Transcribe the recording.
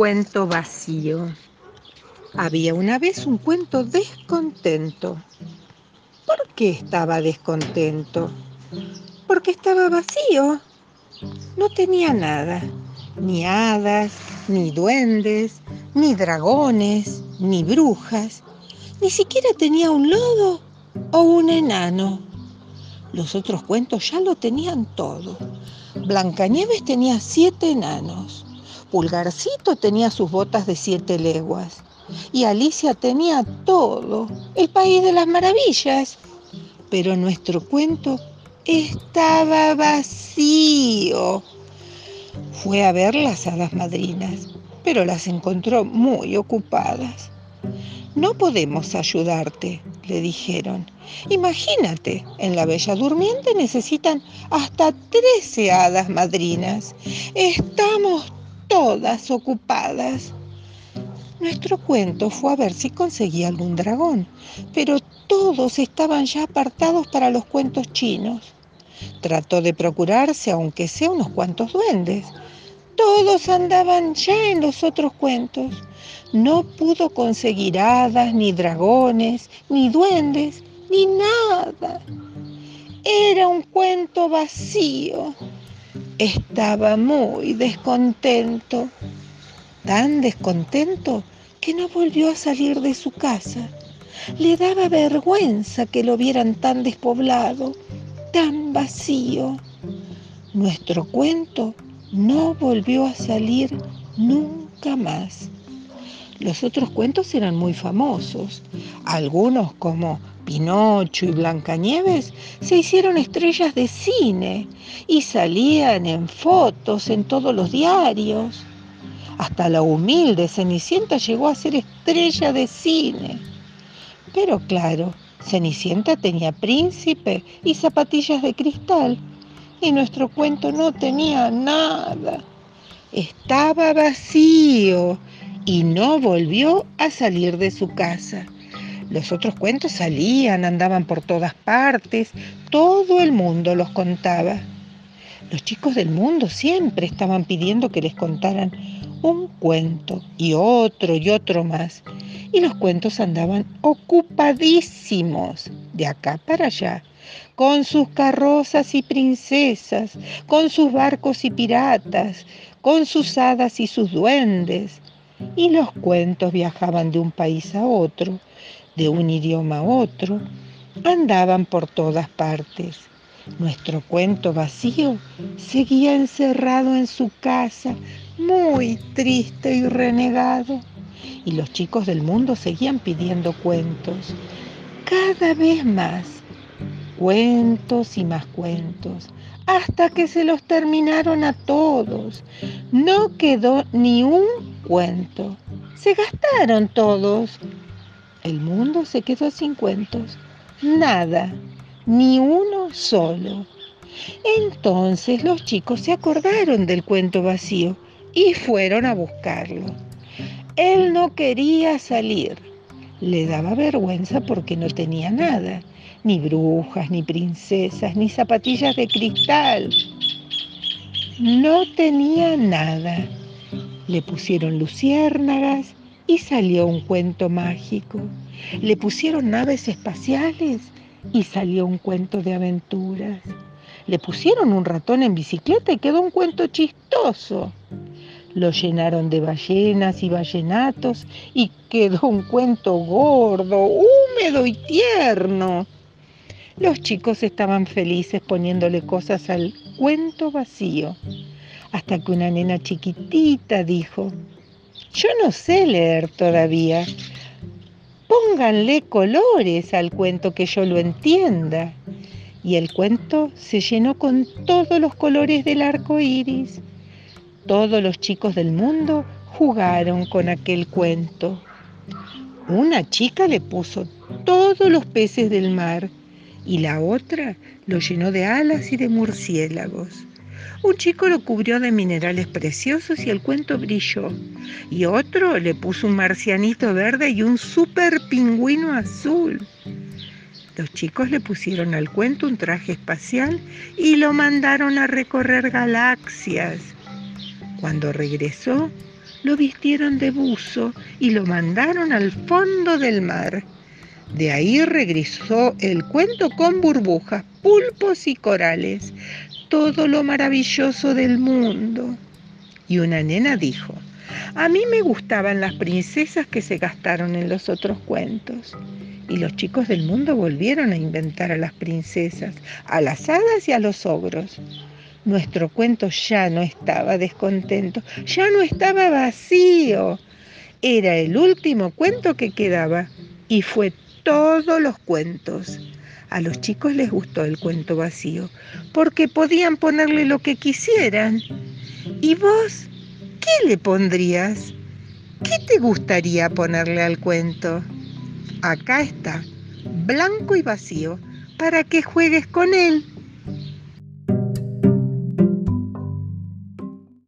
cuento vacío. Había una vez un cuento descontento. ¿Por qué estaba descontento? Porque estaba vacío. No tenía nada, ni hadas, ni duendes, ni dragones, ni brujas. Ni siquiera tenía un lodo o un enano. Los otros cuentos ya lo tenían todo. Blancanieves tenía siete enanos. Pulgarcito tenía sus botas de siete leguas y Alicia tenía todo, el país de las maravillas. Pero nuestro cuento estaba vacío. Fue a ver las hadas madrinas, pero las encontró muy ocupadas. No podemos ayudarte, le dijeron. Imagínate, en la Bella Durmiente necesitan hasta trece hadas madrinas. Estamos todas ocupadas. Nuestro cuento fue a ver si conseguía algún dragón, pero todos estaban ya apartados para los cuentos chinos. Trató de procurarse, aunque sea unos cuantos duendes. Todos andaban ya en los otros cuentos. No pudo conseguir hadas, ni dragones, ni duendes, ni nada. Era un cuento vacío. Estaba muy descontento, tan descontento que no volvió a salir de su casa. Le daba vergüenza que lo vieran tan despoblado, tan vacío. Nuestro cuento no volvió a salir nunca más. Los otros cuentos eran muy famosos. Algunos como Pinocho y Blancanieves se hicieron estrellas de cine y salían en fotos en todos los diarios. Hasta la humilde Cenicienta llegó a ser estrella de cine. Pero claro, Cenicienta tenía príncipe y zapatillas de cristal y nuestro cuento no tenía nada. Estaba vacío y no volvió a salir de su casa. Los otros cuentos salían, andaban por todas partes, todo el mundo los contaba. Los chicos del mundo siempre estaban pidiendo que les contaran un cuento y otro y otro más. Y los cuentos andaban ocupadísimos de acá para allá, con sus carrozas y princesas, con sus barcos y piratas, con sus hadas y sus duendes. Y los cuentos viajaban de un país a otro, de un idioma a otro, andaban por todas partes. Nuestro cuento vacío seguía encerrado en su casa, muy triste y renegado. Y los chicos del mundo seguían pidiendo cuentos, cada vez más, cuentos y más cuentos, hasta que se los terminaron a todos. No quedó ni un cuento. Se gastaron todos el mundo se quedó sin cuentos. Nada, ni uno solo. Entonces los chicos se acordaron del cuento vacío y fueron a buscarlo. Él no quería salir. Le daba vergüenza porque no tenía nada, ni brujas, ni princesas, ni zapatillas de cristal. No tenía nada. Le pusieron luciérnagas y salió un cuento mágico. Le pusieron naves espaciales y salió un cuento de aventuras. Le pusieron un ratón en bicicleta y quedó un cuento chistoso. Lo llenaron de ballenas y ballenatos y quedó un cuento gordo, húmedo y tierno. Los chicos estaban felices poniéndole cosas al cuento vacío, hasta que una nena chiquitita dijo, yo no sé leer todavía. Pónganle colores al cuento que yo lo entienda. Y el cuento se llenó con todos los colores del arco iris. Todos los chicos del mundo jugaron con aquel cuento. Una chica le puso todos los peces del mar y la otra lo llenó de alas y de murciélagos. Un chico lo cubrió de minerales preciosos y el cuento brilló. Y otro le puso un marcianito verde y un super pingüino azul. Los chicos le pusieron al cuento un traje espacial y lo mandaron a recorrer galaxias. Cuando regresó, lo vistieron de buzo y lo mandaron al fondo del mar. De ahí regresó el cuento con burbujas, pulpos y corales, todo lo maravilloso del mundo. Y una nena dijo, a mí me gustaban las princesas que se gastaron en los otros cuentos. Y los chicos del mundo volvieron a inventar a las princesas, a las hadas y a los ogros. Nuestro cuento ya no estaba descontento, ya no estaba vacío. Era el último cuento que quedaba y fue todos los cuentos. A los chicos les gustó el cuento vacío porque podían ponerle lo que quisieran. ¿Y vos qué le pondrías? ¿Qué te gustaría ponerle al cuento? Acá está, blanco y vacío, para que juegues con él.